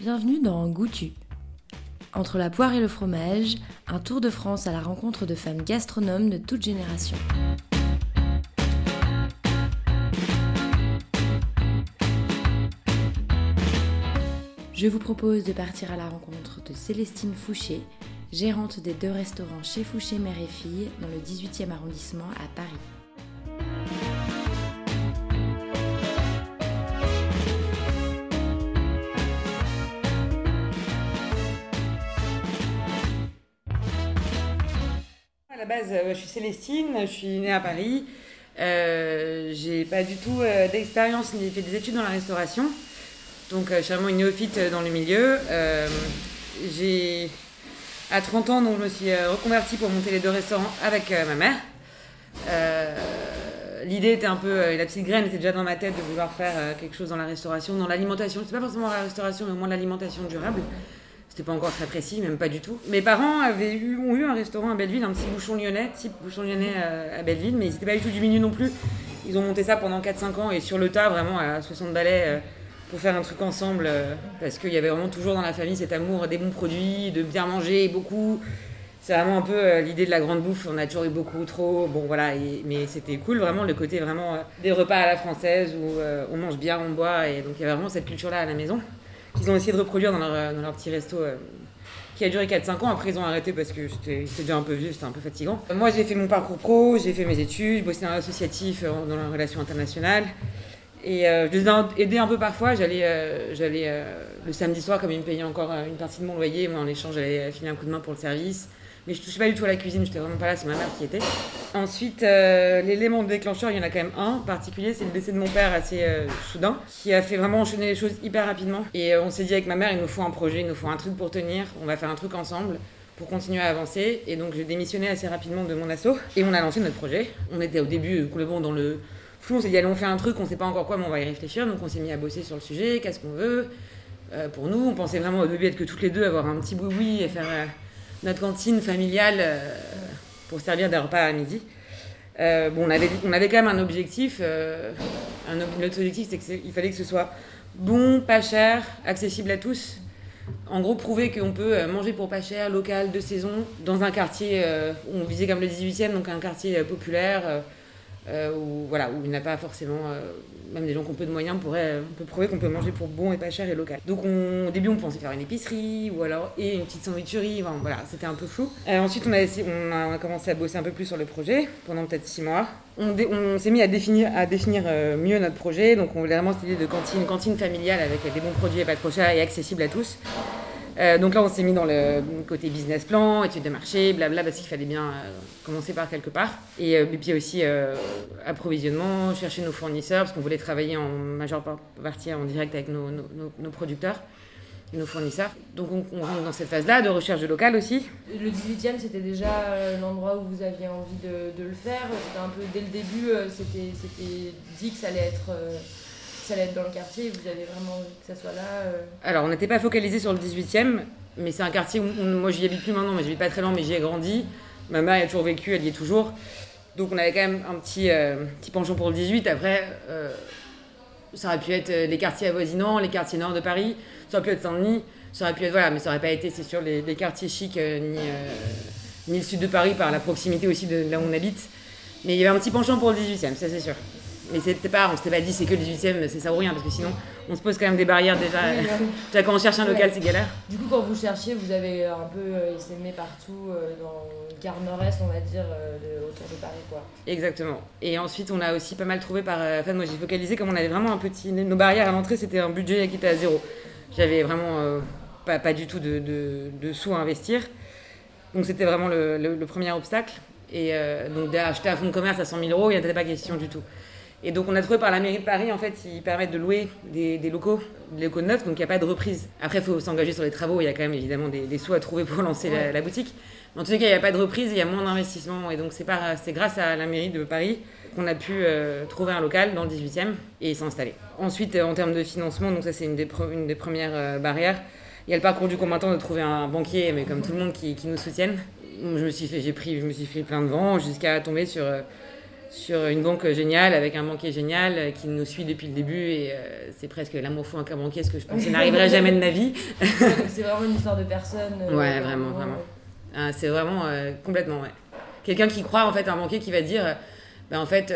Bienvenue dans Goûtu. Entre la poire et le fromage, un tour de France à la rencontre de femmes gastronomes de toutes générations. Je vous propose de partir à la rencontre de Célestine Fouché, gérante des deux restaurants chez Fouché Mère et Fille dans le 18e arrondissement à Paris. Euh, je suis Célestine, je suis née à Paris. Euh, j'ai pas du tout euh, d'expérience ni fait des études dans la restauration. Donc, euh, je suis vraiment une néophyte dans le milieu. J'ai à 30 ans, donc je me suis reconvertie pour monter les deux restaurants avec ma mère. L'idée était un peu, la petite graine était déjà dans ma tête de vouloir faire quelque chose dans la restauration, dans l'alimentation. C'est pas forcément la restauration, mais au moins l'alimentation durable. C'était pas encore très précis, même pas du tout. Mes parents avaient eu, ont eu un restaurant à Belleville, un petit bouchon lyonnais, type bouchon lyonnais euh, à Belleville, mais ils n'étaient pas du tout du milieu non plus. Ils ont monté ça pendant 4-5 ans et sur le tas, vraiment à 60 balais, euh, pour faire un truc ensemble, euh, parce qu'il y avait vraiment toujours dans la famille cet amour des bons produits, de bien manger beaucoup. C'est vraiment un peu l'idée de la grande bouffe. On a toujours eu beaucoup trop. Bon, voilà. mais c'était cool, vraiment, le côté vraiment des repas à la française où on mange bien, on boit. Et donc, il y avait vraiment cette culture-là à la maison qu'ils ont essayé de reproduire dans leur, euh, petit resto euh, qui a duré 4-5 ans. Après, ils ont arrêté parce que c'était déjà un peu vieux, c'était un peu fatigant. Moi, j'ai fait mon parcours pro, j'ai fait mes études, j'ai bossé dans l'associatif euh, dans la relation internationale. Et euh, je les ai aidés un peu parfois. J'allais le samedi soir, comme ils me payaient encore une partie de mon loyer, moi en échange, j'allais filer un coup de main pour le service. Mais je touchais pas du tout à la cuisine, j'étais vraiment pas là, c'est ma mère qui était. Ensuite, euh, l'élément déclencheur, il y en a quand même un particulier, c'est le décès de mon père assez euh, soudain, qui a fait vraiment enchaîner les choses hyper rapidement. Et euh, on s'est dit avec ma mère, il nous faut un projet, il nous faut un truc pour tenir, on va faire un truc ensemble pour continuer à avancer. Et donc j'ai démissionné assez rapidement de mon asso et on a lancé notre projet. On était au début complètement dans le flou, on s'est dit allez on fait un truc, on sait pas encore quoi, mais on va y réfléchir. Donc on s'est mis à bosser sur le sujet, qu'est-ce qu'on veut. Pour nous, on pensait vraiment au début être que toutes les deux, avoir un petit boui et faire notre cantine familiale euh, pour servir des repas à midi. Euh, bon, on avait, on avait quand même un objectif. euh, un, notre objectif, c'est qu'il fallait que ce soit bon, pas cher, accessible à tous. En gros, prouver qu'on peut manger pour pas cher, local, de saison, dans un quartier où on visait comme le 18e, donc un quartier populaire, où, voilà, où il n'y a pas forcément, même des gens qui ont peu de moyens pourraient prouver qu'on peut manger pour bon et pas cher et local. Donc on- au début, on pensait faire une épicerie ou alors et une petite sandwicherie. Enfin, voilà, c'était un peu flou. Euh, ensuite, on a, commencé à bosser un peu plus sur le projet pendant peut-être six mois. On, s'est mis à définir, euh, mieux notre projet. Donc on voulait vraiment cette idée de cantine, cantine familiale avec des bons produits et pas trop chers et accessible à tous. Euh, donc là, on s'est mis dans le côté business plan, études de marché, blabla, parce qu'il fallait bien euh, commencer par quelque part. Et, euh, puis aussi approvisionnement, chercher nos fournisseurs, parce qu'on voulait travailler en majeure par- partie en direct avec nos, nos- producteurs nos fournisseurs. Donc on, rentre dans cette phase-là de recherche de local aussi. Le 18e, c'était déjà l'endroit où vous aviez envie de, de le faire. C'était un peu dès le début, c'était dit que ça allait être, ça allait être dans le quartier. Vous avez vraiment envie que ça soit là. euh. Alors, on n'était pas focalisé sur le 18e, mais c'est un quartier où, où moi j'y habite plus maintenant, mais je vis pas très loin, mais j'y ai grandi. Ma mère y a toujours vécu, elle y est toujours. Donc, on avait quand même un petit, euh, petit penchant pour le 18. Après, euh, ça aurait pu être les quartiers avoisinants, les quartiers nord de Paris, ça aurait pu être Saint-Denis, ça aurait pu être, voilà, mais ça aurait pas été, c'est sûr, les, quartiers chics, ni, ni le sud de Paris par la proximité aussi de là où on habite. Mais il y avait un petit penchant pour le 18e, ça c'est sûr. Mais c'était pas, on s'était pas dit c'est que le 18e, c'est ça ou rien, parce que sinon on se pose quand même des barrières déjà. Oui, oui. Déjà quand on cherche un local, Ouais. c'est galère. Du coup, quand vous cherchiez, vous avez un peu euh, essaimé partout euh, dans le quart nord-est, on va dire, euh, de- autour de Paris. quoi. Exactement. Et ensuite, on a aussi pas mal trouvé par. euh, Enfin, moi j'ai focalisé, comme on avait vraiment un petit. Nos barrières à l'entrée, c'était un budget qui était à zéro. J'avais vraiment euh, pas, pas du tout de, de, de sous à investir. Donc c'était vraiment le, le- le premier obstacle. Et euh, donc d'acheter un fonds de commerce à 100 000 euros, il n'y en avait pas question du tout. Et donc on a trouvé par la mairie de Paris, en fait, ils permettent de louer des, des locaux, des locaux neufs, donc il n'y a pas de reprise. Après, il faut s'engager sur les travaux, il y a quand même évidemment des, des sous à trouver pour lancer la, Ouais. la boutique. Mais en tous les cas, il n'y a pas de reprise, il y a moins d'investissement. Et donc c'est grâce à la mairie de Paris qu'on a pu euh, trouver un local dans le 18e et s'installer. Ensuite, euh, en termes de financement, donc ça c'est une des, pre- une des premières euh, barrières. Il y a le parcours du combattant de trouver un banquier, mais comme tout le monde qui, qui nous soutienne. Je me suis fait, j'ai pris, je me suis pris plein de vent jusqu'à tomber sur euh, sur une banque géniale avec un banquier génial euh, qui nous suit depuis le début et euh, c'est presque l'amour fou un cas banquier, ce que je pensais n'arriverait jamais de ma vie. c'est vraiment une histoire de personne. euh, Ouais, vraiment, vraiment. Ah, c'est vraiment euh, complètement, ouais. Quelqu'un qui croit en fait un banquier qui va dire, ben, en fait,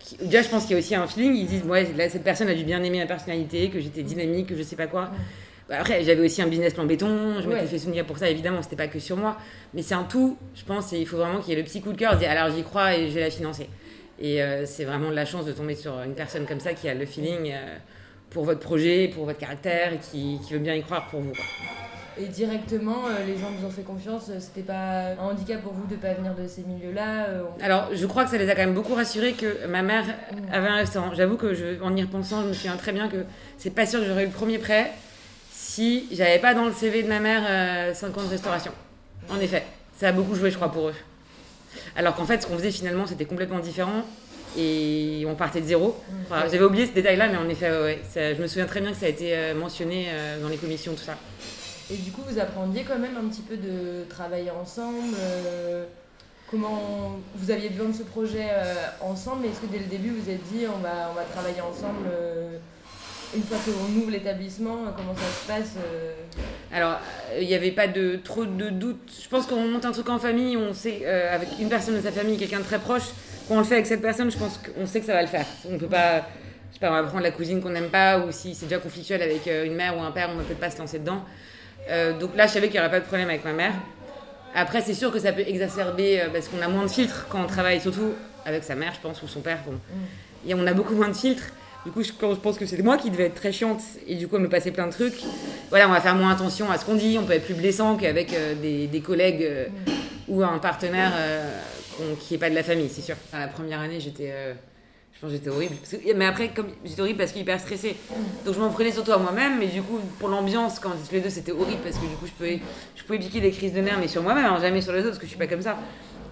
qui- déjà je pense qu'il y a aussi un feeling, ils disent, ouais, là, cette personne a dû bien aimer ma personnalité, que j'étais dynamique, que je sais pas quoi. Bah, après, j'avais aussi un business plan béton, je m'étais Ouais. fait souvenir pour ça, évidemment, c'était pas que sur moi, mais c'est un tout, je pense, et il faut vraiment qu'il y ait le petit coup de cœur, dire, alors j'y crois et je vais la financer. Et euh, c'est vraiment de la chance de tomber sur une personne comme ça qui a le feeling euh, pour votre projet, pour votre caractère, et qui, qui veut bien y croire pour vous. quoi. Et directement, euh, les gens vous ont fait confiance. euh, C'était pas un handicap pour vous de pas venir de ces milieux-là. euh, on- Alors, je crois que ça les a quand même beaucoup rassurés que ma mère avait un restaurant. J'avoue que, je, en y repensant, je me souviens très bien que c'est pas sûr que j'aurais eu le premier prêt si j'avais pas dans le CV de ma mère euh, 5 ans de restauration. En effet, ça a beaucoup joué, je crois, pour eux. Alors qu'en fait, ce qu'on faisait finalement, c'était complètement différent et on partait de zéro. Enfin, J'avais oublié ce détail-là, mais en effet, ouais, ouais, ça- je me souviens très bien que ça a été euh, mentionné euh, dans les commissions, tout ça. Et du coup, vous aprendiez quand même un petit peu de travailler ensemble. euh, comment vous aviez besoin de ce projet ensemble, mais est-ce que dès le début vous êtes dit on va, on va travailler ensemble une fois qu'on ouvre l'établissement Comment ça se passe euh, Alors, il n'y avait pas de trop de doutes. Je pense qu'on monte un truc en famille, on sait, euh, avec une personne de sa famille, quelqu'un de très proche, quand on le fait avec cette personne, je pense qu'on sait que ça va le faire. On peut pas, je sais pas, on va prendre la cousine qu'on n'aime pas, ou si c'est déjà conflictuel avec euh, une mère ou un père, on va peut-être pas se lancer dedans. Euh, donc là, je savais qu'il n'y aurait pas de problème avec ma mère. Après, c'est sûr que ça peut exacerber, parce qu'on a moins de filtres quand on travaille, surtout avec sa mère, je pense, ou son père. Bon. Et on a beaucoup moins de filtres. Du coup, je, pense que c'était moi qui devais être très chiante, et du coup, me passait plein de trucs. Voilà, on va faire moins attention à ce qu'on dit, on peut être plus blessant qu'avec euh, des, collègues euh, ou un partenaire euh, qui n'est pas de la famille, c'est sûr. Enfin, la première année, j'étais. je pense j'étais horrible. Mais après, j'étais horrible parce que hyper stressée. Donc je m'en prenais surtout à moi-même, mais du coup, pour l'ambiance, quand on tous les deux, c'était horrible parce que du coup, je pouvais, je pouvais piquer des crises de nerfs, mais sur moi-même, hein, jamais sur les autres, parce que je suis pas comme ça.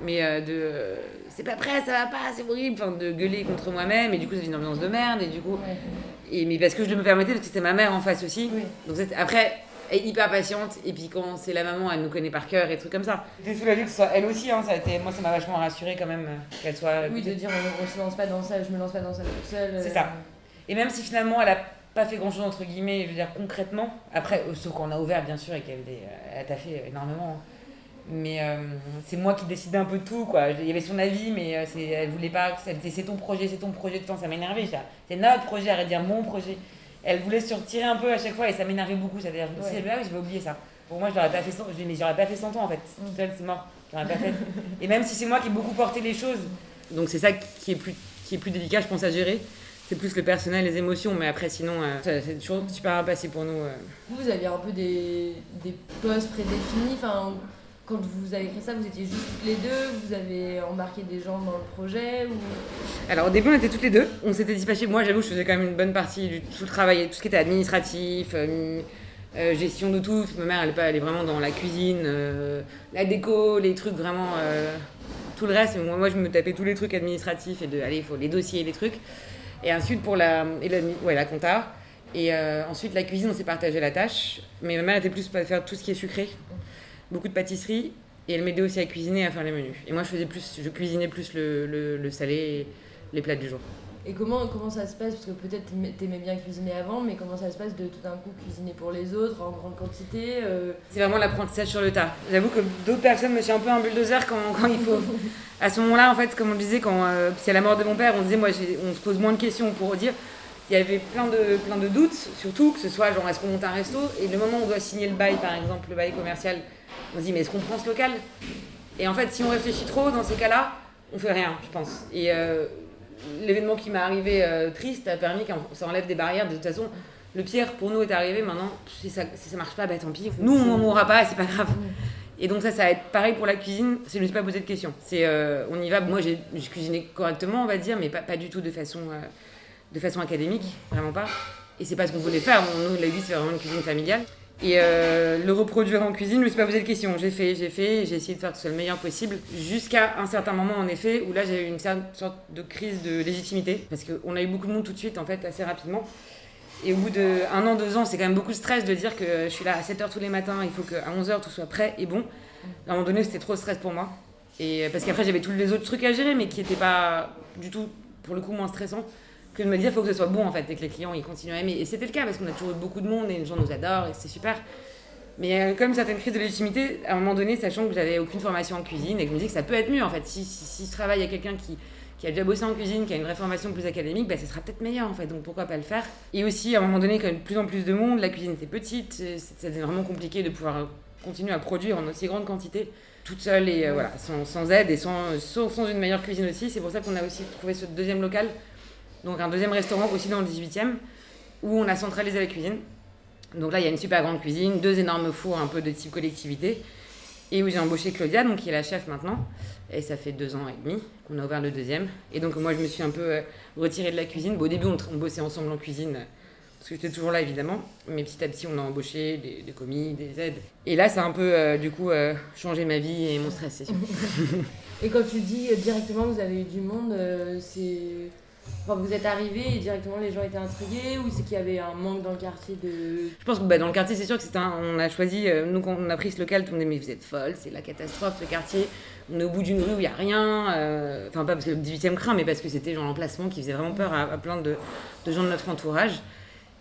Mais euh, de. euh, c'est pas prêt, ça va pas, c'est horrible. Enfin, de gueuler contre moi-même, et du coup, ça fait une ambiance de merde, et du coup. ouais. Et, mais parce que je me permettais, parce que c'était ma mère en face aussi. Oui. Donc après, elle est hyper patiente, et puis quand c'est la maman, elle nous connaît par cœur et trucs comme ça. J'étais soulagée que ce soit elle aussi, hein, ça a été, moi ça m'a vachement rassurée quand même euh, qu'elle soit. Oui, de dire on, on se lance pas dans ça, je me lance pas dans ça toute seule. C'est euh, ça. Et même si finalement elle a pas fait grand chose entre guillemets, je veux dire concrètement, après, sauf qu'on a ouvert bien sûr et qu'elle a taffé énormément. hein. Mais euh, c'est moi qui décidais un peu de tout, quoi. Il y avait son avis, mais euh, c'est, elle voulait pas. Elle disait c'est ton projet, c'est ton projet de temps, ça m'énervait. Là, C'est notre projet, arrête de dire mon projet. Elle voulait se retirer un peu à chaque fois et ça m'énervait beaucoup. C'est-à-dire, je me Ouais. ah vais oublier ça. Pour moi, je l'aurais pas fait 100, je dis, mais j'aurais pas fait 100 ans en fait. Mm. Seule, c'est mort. J'aurais pas fait. et même si c'est moi qui ai beaucoup porté les choses, donc c'est ça qui est plus, qui est plus délicat, je pense, à gérer. C'est plus le personnel, les émotions, mais après, sinon, euh, ça- c'est toujours super bien passé pour nous. euh. Vous, vous aviez un peu des, des postes prédéfinis. Enfin, quand vous avez créé ça, vous étiez juste toutes les deux. Vous avez embarqué des gens dans le projet. Alors au début on était toutes les deux, on s'était dispatché. Moi j'avoue je faisais quand même une bonne partie du tout le travail, tout ce qui était administratif, euh, euh, gestion de tout. Ma mère elle elle est vraiment dans la cuisine, euh, la déco, les trucs vraiment tout le reste. Moi, moi je me tapais tous les trucs administratifs et de allez il faut les dossiers, les trucs. Et ensuite pour la et la, ouais, la compta. Et ensuite la cuisine on s'est partagé la tâche. Mais ma mère était plus à faire tout ce qui est sucré, beaucoup de pâtisserie. Et elle m'aidait aussi à cuisiner à faire les menus. Et moi, je faisais plus, je cuisinais plus le, le, le salé et les plats du jour. Et comment, comment ça se passe? Parce que peut-être t'aimais- bien cuisiner avant, mais comment ça se passe de tout d'un coup cuisiner pour les autres en grande quantité euh, C'est vraiment l'apprentissage sur le tas. J'avoue que d'autres personnes me suis un peu un bulldozer quand, quand il faut. À ce moment-là, en fait, comme on disait, quand euh, c'est la mort de mon père, on disait, moi, on se pose moins de questions pour dire. Il y avait plein de, plein de doutes, surtout que ce soit genre est-ce qu'on monte un resto? Et le moment où on doit signer le bail, par exemple, le bail commercial, on se dit mais est-ce qu'on prend ce local? Et en fait, si on réfléchit trop dans ces cas-là, on fait rien, je pense. Et euh, l'événement qui m'est arrivé euh, triste a permis qu'on s'enlève des barrières. De toute façon, le pire pour nous est arrivé maintenant. Si ça, si ça marche pas, bah tant pis. Nous, on mourra pas, c'est pas grave. Et donc ça, ça va être pareil pour la cuisine. Je me suis pas posé de questions. C'est euh, on y va. Moi, j'ai cuisiné correctement, on va dire, mais pas, pas du tout de façon de façon académique, vraiment pas. Et c'est pas ce qu'on voulait faire. Nous, la vie, c'est vraiment une cuisine familiale. Et euh, le reproduire en cuisine, je me suis pas posé de questions. J'ai fait, j'ai fait, j'ai essayé de faire que ce soit le meilleur possible. Jusqu'à un certain moment, en effet, où là, j'ai eu une sorte de crise de légitimité. Parce qu'on a eu beaucoup de monde tout de suite, en fait, assez rapidement. Et au bout de un an, deux ans, c'est quand même beaucoup de stress de dire que je suis là à 7h tous les matins, il faut qu'à 11h tout soit prêt et bon. À un moment donné, c'était trop stress pour moi. Et parce qu'après, j'avais tous les autres trucs à gérer, mais qui n'étaient pas du tout, pour le coup, moins stressants que de me dire, il faut que ce soit bon, en fait, et que les clients, ils continuent à aimer. Et c'était le cas, parce qu'on a toujours eu beaucoup de monde, et les gens nous adorent, et c'est super. Mais euh, comme certaines crises de légitimité, à un moment donné, sachant que j'avais aucune formation en cuisine, et que je me dis que ça peut être mieux, en fait. Si, si, si je travaille à quelqu'un qui, qui a déjà bossé en cuisine, qui a une vraie formation plus académique, bah, ce sera peut-être meilleur en fait, donc pourquoi pas le faire. Et aussi, à un moment donné, quand il y a de plus en plus de monde, la cuisine était petite, c'était vraiment compliqué de pouvoir continuer à produire en aussi grande quantité, toute seule et euh, voilà, sans, sans, aide et sans, sans, une meilleure cuisine aussi. C'est pour ça qu'on a aussi trouvé ce deuxième local, donc un deuxième restaurant aussi dans le 18e, où on a centralisé la cuisine. Donc là, il y a une super grande cuisine, deux énormes fours un peu de type collectivité, et où j'ai embauché Claudia, donc qui est la chef maintenant. Et ça fait deux ans et demi qu'on a ouvert le deuxième. Et donc moi, je me suis un peu euh, retirée de la cuisine. Au début, on, on, bossait ensemble en cuisine, parce que j'étais toujours là, évidemment. Mais petit à petit, on a embauché des, commis, des aides. Et là, ça a un peu, euh, du coup, euh, changé ma vie et mon stress, et quand tu dis directement, vous avez eu du monde, c'est Enfin, vous êtes arrivé et directement les gens étaient intrigués ou c'est qu'il y avait un manque dans le quartier de. Je pense que bah, dans le quartier, c'est sûr que c'est un. On a choisi, euh, nous quand on a pris ce local, tout le monde mais vous êtes folle, c'est la catastrophe ce quartier. On est au bout d'une rue où il n'y a rien. euh, Enfin, pas parce que le 18e craint, mais parce que c'était genre l'emplacement qui faisait vraiment peur à, plein de, gens de notre entourage.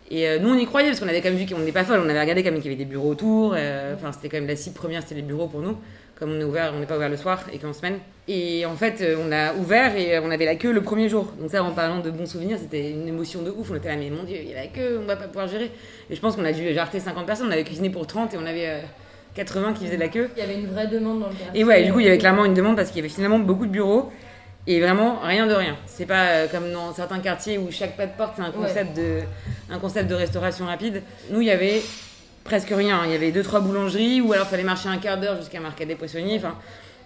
Et euh, nous, on y croyait parce qu'on avait quand même vu qu'on n'est pas folle. On avait regardé quand même qu'il y avait des bureaux autour. Enfin, c'était quand même la cible première, c'était les bureaux pour nous. Comme on est ouvert, on n'est pas ouvert le soir et qu'en semaine. Et en fait, euh, on a ouvert et on avait la queue le premier jour. Donc ça, en parlant de bons souvenirs, c'était une émotion de ouf. On était là, mais mon Dieu, il y a la queue, on va pas pouvoir gérer. Et je pense qu'on a dû jarter 50 personnes. On avait cuisiné pour 30 et on avait euh, 80 qui faisaient la queue. Il y avait une vraie demande dans le quartier. Et ouais, du coup, il y avait clairement une demande parce qu'il y avait finalement beaucoup de bureaux. Et vraiment, rien de rien. C'est pas euh, comme dans certains quartiers où chaque pas de porte, c'est un, concept de, un concept de restauration rapide. Nous, il y avait presque rien. Il y avait deux, trois boulangeries ou alors il fallait marcher un quart d'heure jusqu'à Marcat des Poissonniers. Enfin,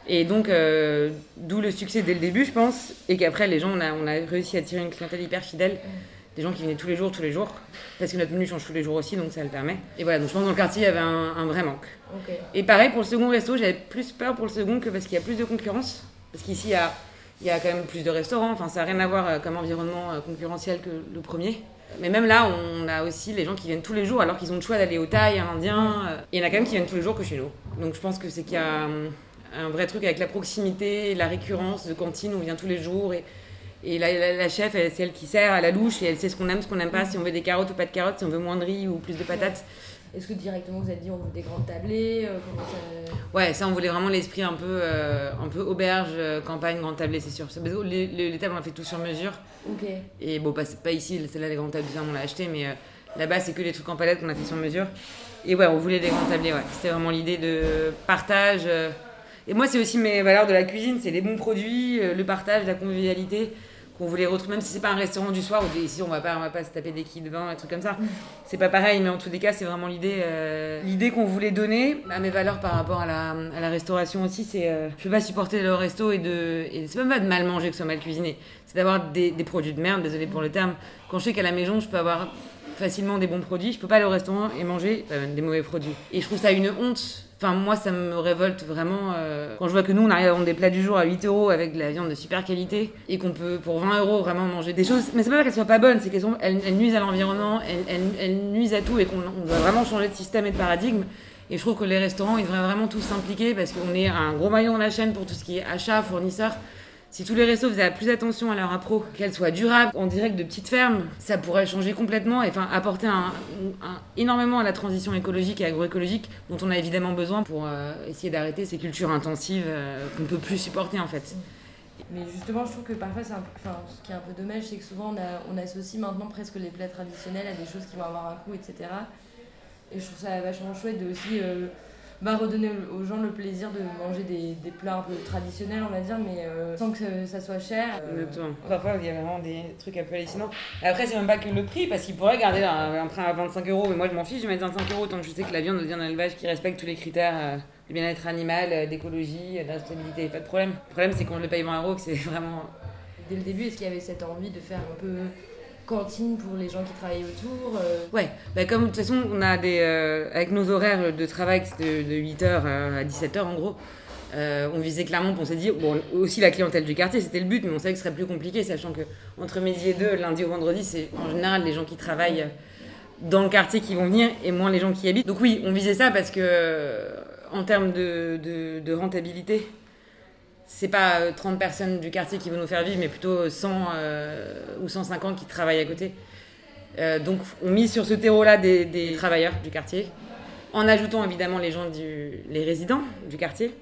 et donc, euh, d'où le succès dès le début, je pense. Et qu'après, les gens, on a, on a réussi à attirer une clientèle hyper fidèle. Des gens qui venaient tous les jours, tous les jours. Parce que notre menu change tous les jours aussi, donc ça le permet. Et voilà, donc je pense que dans le quartier, il y avait un, un vrai manque. Okay. Et pareil, pour le second resto, j'avais plus peur pour le second que parce qu'il y a plus de concurrence. Parce qu'ici, il y a, il y a quand même plus de restaurants. Enfin, ça n'a rien à voir comme environnement concurrentiel que le premier. Mais même là, on a aussi les gens qui viennent tous les jours alors qu'ils ont le choix d'aller au Thaï, à l'Indien. Il y en a quand même qui viennent tous les jours que chez nous. Donc je pense que c'est qu'il y a un, un, vrai truc avec la proximité, la récurrence de cantine, on vient tous les jours. Et, et la, la chef, c'est elle qui sert à la louche et elle sait ce qu'on aime, ce qu'on n'aime pas, si on veut des carottes ou pas de carottes, si on veut moins de riz ou plus de patates. Est-ce que directement vous avez dit on veut des grandes tablées euh, ça... Ouais, ça on voulait vraiment l'esprit un peu, euh, un peu auberge, euh, campagne, grande tablée, c'est sûr. Les, les, les, tables on a fait tout sur mesure. Ok. Et bon, pas, pas ici, celle-là les grandes tables, on l'a acheté, mais euh, là-bas c'est que des trucs en palette qu'on a fait sur mesure. Et ouais, on voulait des grandes tablées, ouais. C'était vraiment l'idée de partage. euh. Et moi c'est aussi mes valeurs de la cuisine, c'est les bons produits, le partage, la convivialité qu'on voulait retrouver, même si c'est pas un restaurant du soir où ici on va pas, on va pas se taper des quilles de vin, des trucs comme ça. C'est pas pareil, mais en tous les cas, c'est vraiment l'idée, euh, l'idée qu'on voulait donner à mes valeurs par rapport à la, à la restauration aussi. C'est, euh, je peux pas supporter le resto et de, et c'est même pas de mal manger que ce soit mal cuisiné, c'est d'avoir des, des produits de merde. Désolé pour le terme. Quand je sais qu'à la maison, je peux avoir facilement des bons produits, je peux pas aller au restaurant et manger euh, des mauvais produits. Et je trouve ça une honte Enfin, moi, ça me révolte vraiment euh, quand je vois que nous, on arrive à vendre des plats du jour à 8 euros avec de la viande de super qualité et qu'on peut, pour 20 euros, vraiment manger des choses. Mais c'est pas qu'elles soient pas bonnes, c'est qu'elles elles, elles nuisent à l'environnement, elles, nuisent à tout et qu'on doit vraiment changer de système et de paradigme. Et je trouve que les restaurants, ils devraient vraiment tous s'impliquer parce qu'on est un gros maillon de la chaîne pour tout ce qui est achat, fournisseur. Si tous les restos faisaient plus attention à leur appro, qu'elle soit durable, en direct de petites fermes, ça pourrait changer complètement et enfin apporter un, énormément à la transition écologique et agroécologique dont on a évidemment besoin pour euh, essayer d'arrêter ces cultures intensives euh, qu'on ne peut plus supporter en fait. Mais justement, je trouve que parfois, ce qui est un peu dommage, c'est que souvent on, associe maintenant presque les plats traditionnels à des choses qui vont avoir un coût, etc. Et je trouve ça vachement chouette de aussi euh, bah, redonner aux gens le plaisir de manger des, des, plats un peu traditionnels, on va dire, mais euh, sans que ça soit cher. Euh... Exactement. Parfois, il y a vraiment des trucs un peu hallucinants. Après, c'est même pas que le prix, parce qu'ils pourraient garder un, un prix à 25 euros, mais moi, je m'en fiche, je vais mettre 25 euros tant que je sais que la viande vient d'un élevage qui respecte tous les critères euh, du bien-être animal, euh, d'écologie, d'instabilité, pas de problème. Le problème, c'est qu'on le paye 20 euros, que c'est vraiment. Dès le début, est-ce qu'il y avait cette envie de faire un peu cantine pour les gens qui travaillent autour euh... Ouais, bah comme de toute façon, on a des. Euh, avec nos horaires de travail, de, de 8h à 17h en gros, euh, on visait clairement, on s'est dit, bon, aussi la clientèle du quartier, c'était le but, mais on savait que ce serait plus compliqué, sachant que entre midi et deux, lundi au vendredi, c'est en général les gens qui travaillent dans le quartier qui vont venir et moins les gens qui habitent. Donc oui, on visait ça parce que, en termes de, de, de rentabilité, c'est pas 30 personnes du quartier qui vont nous faire vivre, mais plutôt 100 ou 150 qui travaillent à côté. donc on mise sur ce terreau-là des, des, travailleurs du quartier, en ajoutant évidemment les gens du, les résidents du quartier,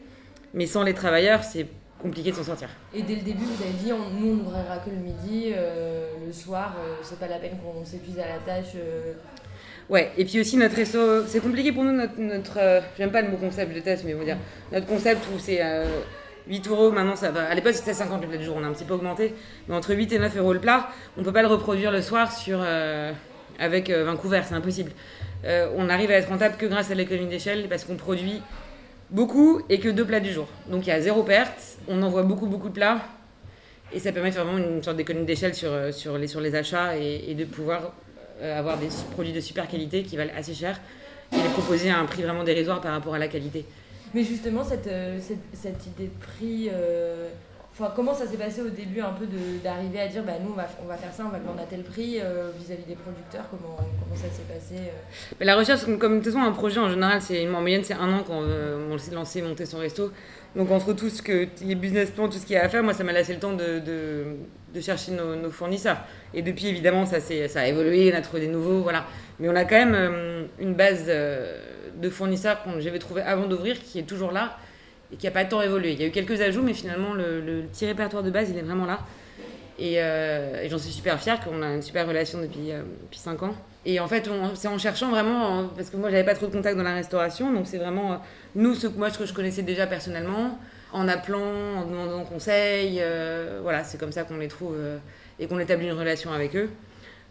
mais sans les travailleurs, c'est compliqué de s'en sortir. Et dès le début, vous avez dit, on, nous, on n'ouvrira que le midi, euh, le soir, euh, c'est pas la peine qu'on s'épuise à la tâche. Euh. Ouais, et puis aussi notre resto, c'est compliqué pour nous, notre, notre j'aime pas le mot concept, je déteste, mais vous dire, notre concept où c'est 8 euros, maintenant ça va, à l'époque c'était 50 le plat du jour, on a un petit peu augmenté, mais entre 8 et 9 euros le plat, on peut pas le reproduire le soir sur, avec 20 couverts, c'est impossible. on arrive à être rentable que grâce à l'économie d'échelle parce qu'on produit beaucoup et que deux plats du jour. Donc il y a zéro perte, on envoie beaucoup beaucoup de plats et ça permet vraiment une sorte d'économie d'échelle sur, euh, sur, les, sur les achats et, de pouvoir euh, avoir des produits de super qualité qui valent assez cher et les proposer à un prix vraiment dérisoire par rapport à la qualité. Mais justement, cette, euh, cette, cette idée de prix, comment ça s'est passé au début un peu d'arriver à dire bah, nous on va, on va faire ça, on va le vendre à tel prix euh, vis-à-vis des producteurs comment, comment ça s'est passé euh? La recherche, comme de toute façon un projet en général, c'est en moyenne c'est un an quand on s'est lancé, monter son resto. Donc entre tout ce que les business plans, tout ce qu'il y a à faire, moi ça m'a laissé le temps de, de, de chercher nos, fournisseurs. Et depuis évidemment ça, ça a évolué, on a trouvé des nouveaux, voilà. Mais on a quand même euh, une base de fournisseurs que j'avais trouvé avant d'ouvrir qui est toujours là et qui n'a pas tant évolué. Il y a eu quelques ajouts, mais finalement, le, petit répertoire de base, il est vraiment là. Et, euh, j'en suis super fière qu'on a une super relation depuis, euh, depuis 5 ans. Et en fait, c'est en cherchant vraiment, parce que moi, j'avais pas trop de contact dans la restauration, donc c'est vraiment euh, nous, ce, moi, ce que je connaissais déjà personnellement, en appelant, en demandant conseil. voilà, c'est comme ça qu'on les trouve et qu'on établit une relation avec eux.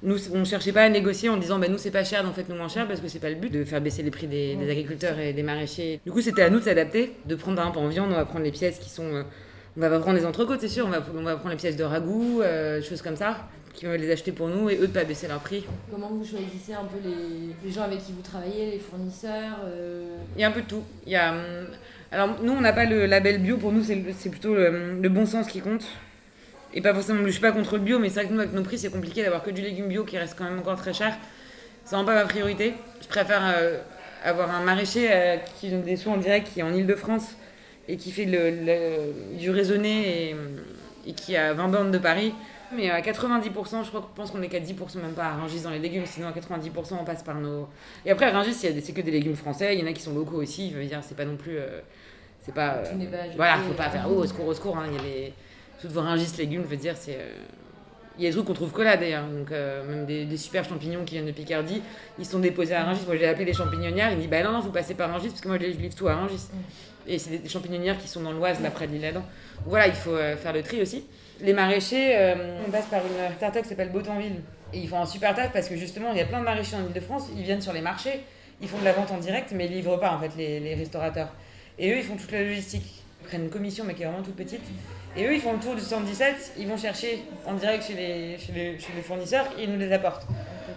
Nous, on ne cherchait pas à négocier en disant bah, nous c'est pas cher donc faites-nous moins cher parce que c'est pas le but de faire baisser les prix des, agriculteurs et des maraîchers. Du coup c'était à nous de s'adapter, de prendre par exemple en viande, on va prendre les pièces qui sont. Euh, on va pas prendre les entrecôtes c'est sûr, on va, on va prendre les pièces de ragoût, euh, choses comme ça, qui vont les acheter pour nous et eux de pas baisser leur prix. Comment vous choisissez un peu les, gens avec qui vous travaillez, les fournisseurs euh? Il y a un peu de tout. Il y a, hum, alors nous on n'a pas le label bio, pour nous c'est plutôt le bon sens qui compte. Et pas forcément, je suis pas contre le bio, mais c'est vrai que nous, avec nos prix, c'est compliqué d'avoir que du légume bio qui reste quand même encore très cher. C'est vraiment pas ma priorité. Je préfère euh, avoir un maraîcher euh, qui donne des soins en direct, qui est en Ile-de-France et qui fait le, du raisonné et, qui a 20 bornes de Paris. Mais à 90%, je crois, je pense qu'on est qu'à 10% même pas à Rungis dans les légumes, sinon à 90% on passe par nos. Et après, à Rungis, c'est que des légumes français, il y en a qui sont locaux aussi, je veux dire, c'est pas non plus. Euh, c'est pas. voilà, faut pas faire oh, au secours, au secours, hein, il y a les toutes vos ringis légumes, je veux dire, c'est. Euh, il y a des trucs qu'on trouve que là d'ailleurs, donc euh, même des, super champignons qui viennent de Picardie, ils sont déposés à Rungis. Moi j'ai appelé les champignonnières, il me dit bah non, non, vous passez par Rungis parce que moi je livre tout à Rungis. Et c'est des champignonnières qui sont dans l'Oise, là près de l'île Voilà, il faut euh, faire le tri aussi. Les maraîchers, on passe par une start-up qui s'appelle Botanville. Et ils font un super taf parce que justement, il y a plein de maraîchers en Ile-de-France, ils viennent sur les marchés, ils font de la vente en direct, mais ils livrent pas en fait les, les restaurateurs. Et eux, ils font toute la logistique. Ils prennent une commission, mais qui est vraiment toute petite. Et eux, ils font le tour du 117, ils vont chercher en direct chez les, chez les, chez les fournisseurs et ils nous les apportent.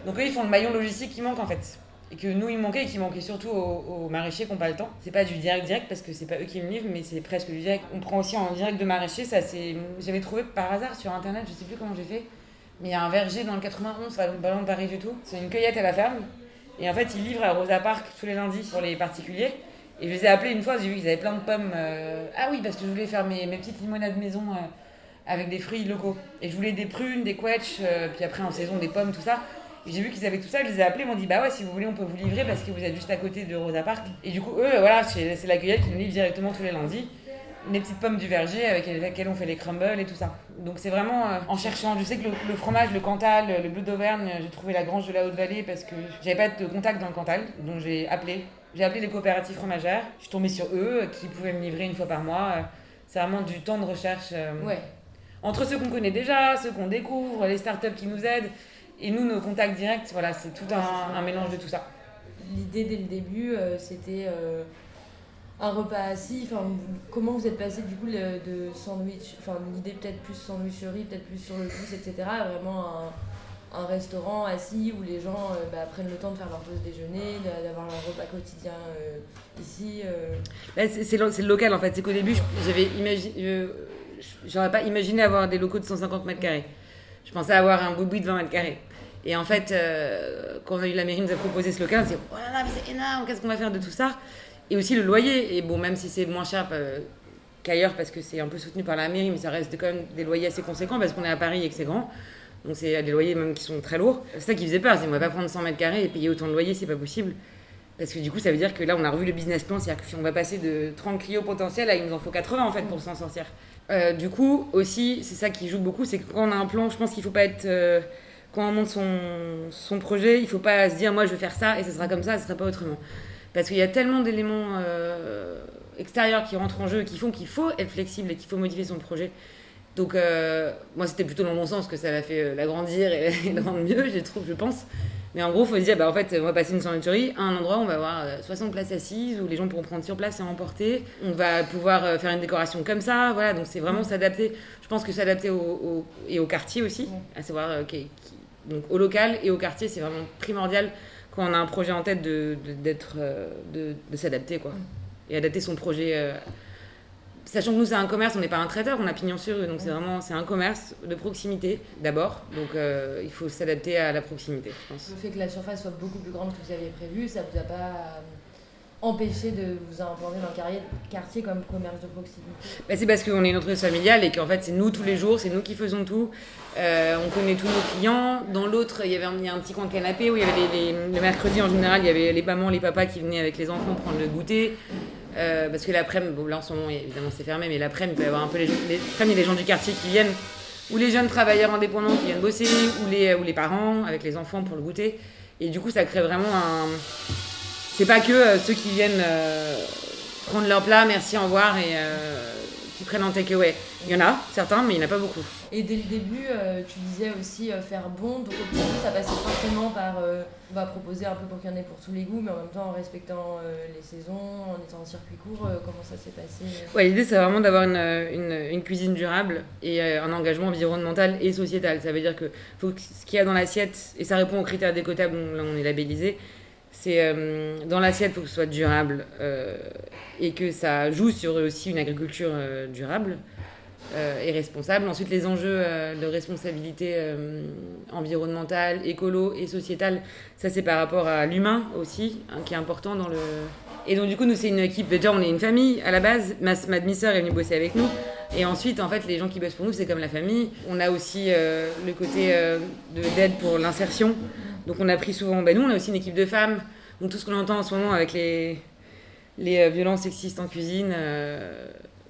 Donc eux, ils font le maillon logistique qui manque en fait. Et que nous, il manquait et qui manquait surtout aux, maraîchers qui n'ont pas le temps. C'est pas du direct direct parce que c'est pas eux qui me livrent, mais c'est presque du direct. On prend aussi en direct de maraîcher, ça c'est. J'avais trouvé par hasard sur internet, je sais plus comment j'ai fait, mais il y a un verger dans le 91, pas loin de Paris du tout. C'est une cueillette à la ferme. Et en fait, ils livrent à Rosa Park tous les lundis pour les particuliers. Et je les ai appelés une fois, j'ai vu qu'ils avaient plein de pommes. Euh, ah oui, parce que je voulais faire mes, mes petites limonades maison euh, avec des fruits locaux. Et je voulais des prunes, des quetch, euh, puis après en saison des pommes, tout ça. Et j'ai vu qu'ils avaient tout ça, je les ai appelés, ils m'ont dit bah ouais, si vous voulez, on peut vous livrer parce que vous êtes juste à côté de Rosa Park. Et du coup, eux, voilà, c'est la cueillette qui nous livre directement tous les lundis. Les petites pommes du verger avec lesquelles on fait les crumbles et tout ça. Donc c'est vraiment en cherchant. Je sais que le, fromage, le Cantal, le bleu d'Auvergne, j'ai trouvé la grange de la Haute-Vallée parce que j'avais pas de contact dans le Cantal. Donc j'ai appelé j'ai appelé les coopératives fromagères. Je suis tombée sur eux qui pouvaient me livrer une fois par mois. C'est vraiment du temps de recherche. Euh, ouais. Entre ceux qu'on connaît déjà, ceux qu'on découvre, les startups qui nous aident, et nous, nos contacts directs, voilà, c'est tout un, mélange de tout ça. L'idée dès le début, euh, c'était euh, un repas assis. Enfin, comment vous êtes passé du coup de sandwich, enfin l'idée peut-être plus sandwicherie, peut-être plus sur le pouce, etc. Vraiment un un restaurant assis où les gens euh, bah, prennent le temps de faire leur pause déjeuner, d'avoir leur repas quotidien euh, ici. Euh. Bah, c'est le, local en fait. C'est qu'au début, j'avais imaginé, j'aurais pas imaginé avoir des locaux de 150 mètres carrés. Je pensais avoir un bout de 20 mètres carrés. Et en fait, quand on a eu la mairie nous a proposé ce local, on s'est dit oh là là, c'est énorme, qu'est-ce qu'on va faire de tout ça? Et aussi le loyer. Et bon, même si c'est moins cher qu'ailleurs parce que c'est un peu soutenu par la mairie, mais ça reste quand même des loyers assez conséquents parce qu'on est à Paris et que c'est grand. Donc c'est des loyers même qui sont très lourds. C'est ça qui faisait peur, c'est qu'on va pas prendre 100 mètres carrés et payer autant de loyers, c'est pas possible. Parce que du coup, ça veut dire que là, on a revu le business plan, c'est-à-dire qu'on va passer de 30 clients potentiels à il nous en faut 80 en fait pour s'en sortir. Euh, du coup, aussi, c'est ça qui joue beaucoup, c'est que quand on a un plan, je pense qu'il faut pas être. euh, quand on monte son, son projet, il faut pas se dire moi je vais faire ça et ce sera comme ça, ce sera pas autrement. Parce qu'il y a tellement d'éléments euh, extérieurs qui rentrent en jeu qui font qu'il faut être flexible et qu'il faut modifier son projet. Donc, euh, moi, c'était plutôt dans mon sens que ça l'a fait euh, l'agrandir et, et le rendre mieux, je trouve, je pense. Mais en gros, il faut se dire, bah, en fait, on va passer une sandwicherie à un endroit où on va avoir euh, 60 places assises, où les gens pourront prendre sur place et emporter. On va pouvoir euh, faire une décoration comme ça, voilà. Donc, c'est vraiment s'adapter. Je pense que s'adapter au, au- et au quartier aussi, à savoir euh, qui- qui- donc au local et au quartier, c'est vraiment primordial quand on a un projet en tête de, de- d'être, euh, de, de s'adapter, quoi. Et adapter son projet. euh, Sachant que nous, c'est un commerce, on n'est pas un traiteur, on a pignon sur rue. Donc, c'est vraiment c'est un commerce de proximité d'abord. Donc, euh, il faut s'adapter à la proximité, je pense. Le fait que la surface soit beaucoup plus grande que vous aviez prévu, ça vous a pas euh, empêché de vous implanter dans le quartier comme commerce de proximité? Bah, c'est parce qu'on est une entreprise familiale et qu'en fait, c'est nous tous les jours, c'est nous qui faisons tout. Euh, on connaît tous nos clients. Dans l'autre, il y avait un, il y a un petit coin de canapé où il y avait les, les- le mercredi en général, il y avait les mamans, les papas qui venaient avec les enfants prendre le goûter. Euh, parce que l'après-midi, bon, là en ce moment, évidemment, c'est fermé, mais l'après-midi, il peut y avoir un peu les, gens- les, gens du quartier qui viennent, ou les jeunes travailleurs indépendants qui viennent bosser, ou les, ou les parents avec les enfants pour le goûter. Et du coup, ça crée vraiment un. C'est pas que euh, ceux qui viennent euh, prendre leur plat, merci, au revoir, et euh, qui prennent en takeaway. Il y en a, certains, mais il n'y en a pas beaucoup. Et dès le début, euh, tu disais aussi euh, faire bon, donc au début ça passait forcément par euh, on va proposer un peu pour qu'il y en ait pour tous les goûts, mais en même temps en respectant les saisons, en étant en circuit court, comment ça s'est passé? Ouais, l'idée, c'est vraiment d'avoir une, une, une cuisine durable et un engagement environnemental et sociétal. Ça veut dire que, faut que ce qu'il y a dans l'assiette, et ça répond aux critères décotables, donc là on est labellisé, c'est euh, dans l'assiette, il faut que ce soit durable euh, et que ça joue sur aussi une agriculture euh, durable et responsable. Ensuite, les enjeux de responsabilité environnementale, écolo et sociétale, ça c'est par rapport à l'humain aussi, hein, qui est important dans le, et donc, du coup, nous, c'est une équipe. Déjà, on est une famille à la base. Ma, ma demi-sœur est venue bosser avec nous. Et ensuite, en fait, les gens qui bossent pour nous, c'est comme la famille. On a aussi le côté de- d'aide pour l'insertion. Donc, on a pris souvent. Ben, nous, on a aussi une équipe de femmes. Donc, tout ce qu'on entend en ce moment avec les, les euh, violences sexistes en cuisine. euh,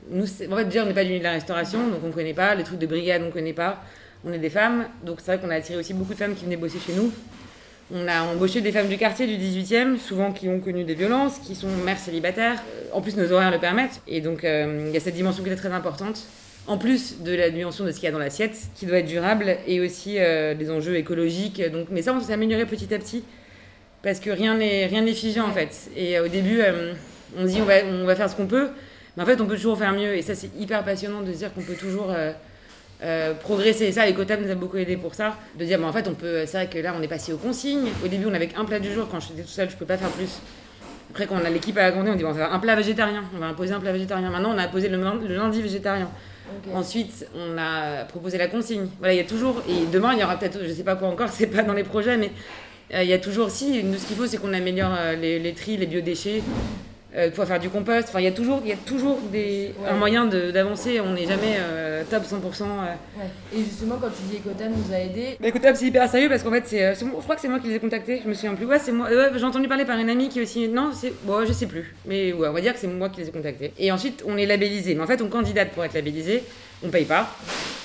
nous, en fait, déjà, on n'est pas du milieu de la restauration. Donc, on ne connaît pas. Les trucs de brigade, on ne connaît pas. On est des femmes. Donc, c'est vrai qu'on a attiré aussi beaucoup de femmes qui venaient bosser chez nous. On a embauché des femmes du quartier du 18e, souvent qui ont connu des violences, qui sont mères célibataires. En plus, nos horaires le permettent. Et donc, euh, il y a cette dimension qui est très importante. En plus de la dimension de ce qu'il y a dans l'assiette, qui doit être durable, et aussi euh, des enjeux écologiques. Donc, mais ça, on s'est amélioré petit à petit. Parce que rien n'est rien n'est figé, en fait. Et euh, au début, euh, on dit on va, on va faire ce qu'on peut. Mais en fait, on peut toujours faire mieux. Et ça, c'est hyper passionnant de se dire qu'on peut toujours euh, progresser. Et ça, Ecotab nous a beaucoup aidé pour ça. De dire, bah, en fait, on peut. C'est vrai que là, on est passé aux consignes. Au début, on avait qu'un plat du jour. Quand j'étais tout seul, je peux pas faire plus. Après, quand on a l'équipe à agrandir, on dit, bon, on va faire un plat végétarien. On va imposer un plat végétarien. Maintenant, on a posé le, lundi- le lundi végétarien. Ensuite, on a proposé la consigne. Voilà, il y a toujours. Et demain, il y aura peut-être, je sais pas quoi encore, c'est pas dans les projets, mais euh, il y a toujours. Si, nous, ce qu'il faut, c'est qu'on améliore euh, les, les tris, les biodéchets, euh, pouvoir faire du compost. Enfin, il y a toujours, il y a toujours des, Ouais. un moyen d'avancer. On n'est jamais euh, top 100%. euh. Ouais. Et justement, quand tu dis Ecotam nous a aidés, Bah c'est hyper sérieux parce qu'en fait, c'est, euh, je crois que c'est moi qui les ai contactés. Je me souviens plus. Ouais, c'est moi. j'ai entendu parler par une amie qui est aussi. Non, c'est. Bon, je sais plus. Mais ouais, on va dire que c'est moi qui les ai contactés. Et ensuite, on est labellisé. Mais en fait, on candidate pour être labellisé. On paye pas.